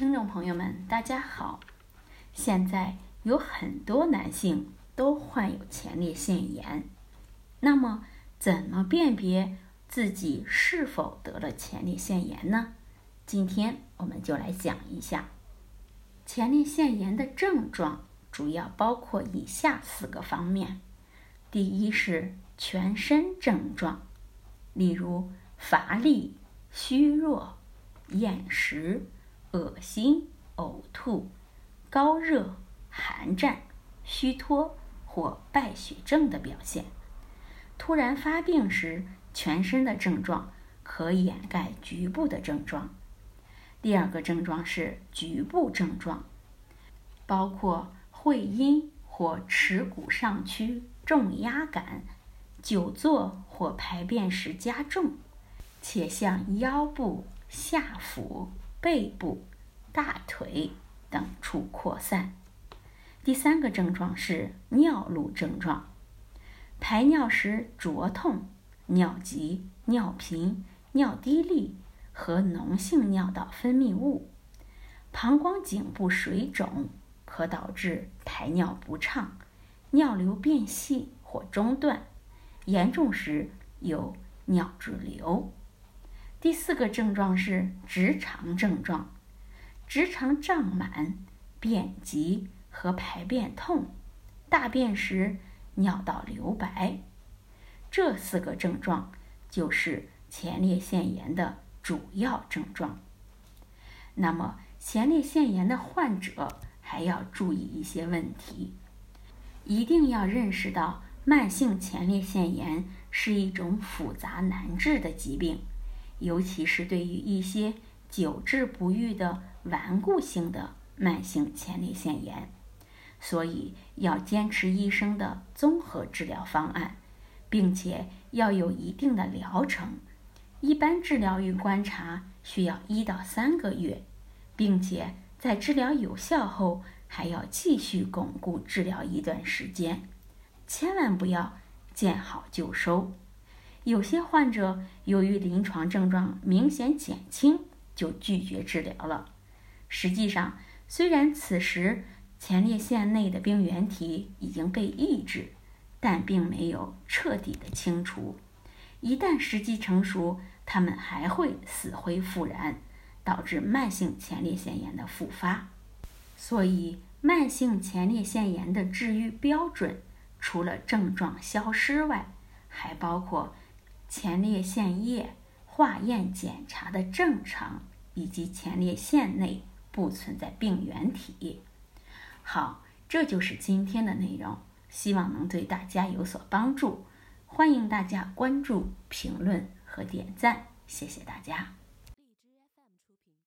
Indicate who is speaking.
Speaker 1: 听众朋友们，大家好。现在有很多男性都患有前列腺炎，那么怎么辨别自己是否得了前列腺炎呢？今天我们就来讲一下前列腺炎的症状，主要包括以下四个方面。第一是全身症状，例如乏力、虚弱、厌食。恶心、呕吐、高热、寒战、虚脱或败血症的表现。突然发病时，全身的症状可掩盖局部的症状。第二个症状是局部症状，包括会阴或耻骨上区重压感、久坐或排便时加重，且向腰部、下腹。背部、大腿等处扩散。第三个症状是尿路症状，排尿时灼痛、尿急、尿频、尿滴沥和脓性尿道分泌物。膀胱颈部水肿可导致排尿不畅、尿流变细或中断，严重时有尿滞留。第四个症状是直肠症状，直肠胀满、便急和排便痛，大便时尿道留白。这四个症状就是前列腺炎的主要症状。那么，前列腺炎的患者还要注意一些问题，一定要认识到慢性前列腺炎是一种复杂难治的疾病。尤其是对于一些久治不愈的顽固性的慢性前列腺炎，所以要坚持医生的综合治疗方案，并且要有一定的疗程。一般治疗与观察需要一到三个月，并且在治疗有效后还要继续巩固治疗一段时间，千万不要见好就收。有些患者由于临床症状明显减轻，就拒绝治疗了。实际上，虽然此时前列腺内的病原体已经被抑制，但并没有彻底的清除。一旦时机成熟，它们还会死灰复燃，导致慢性前列腺炎的复发。所以，慢性前列腺炎的治愈标准，除了症状消失外，还包括。前列腺液化验检查的正常，以及前列腺内不存在病原体。好，这就是今天的内容，希望能对大家有所帮助。欢迎大家关注、评论和点赞，谢谢大家。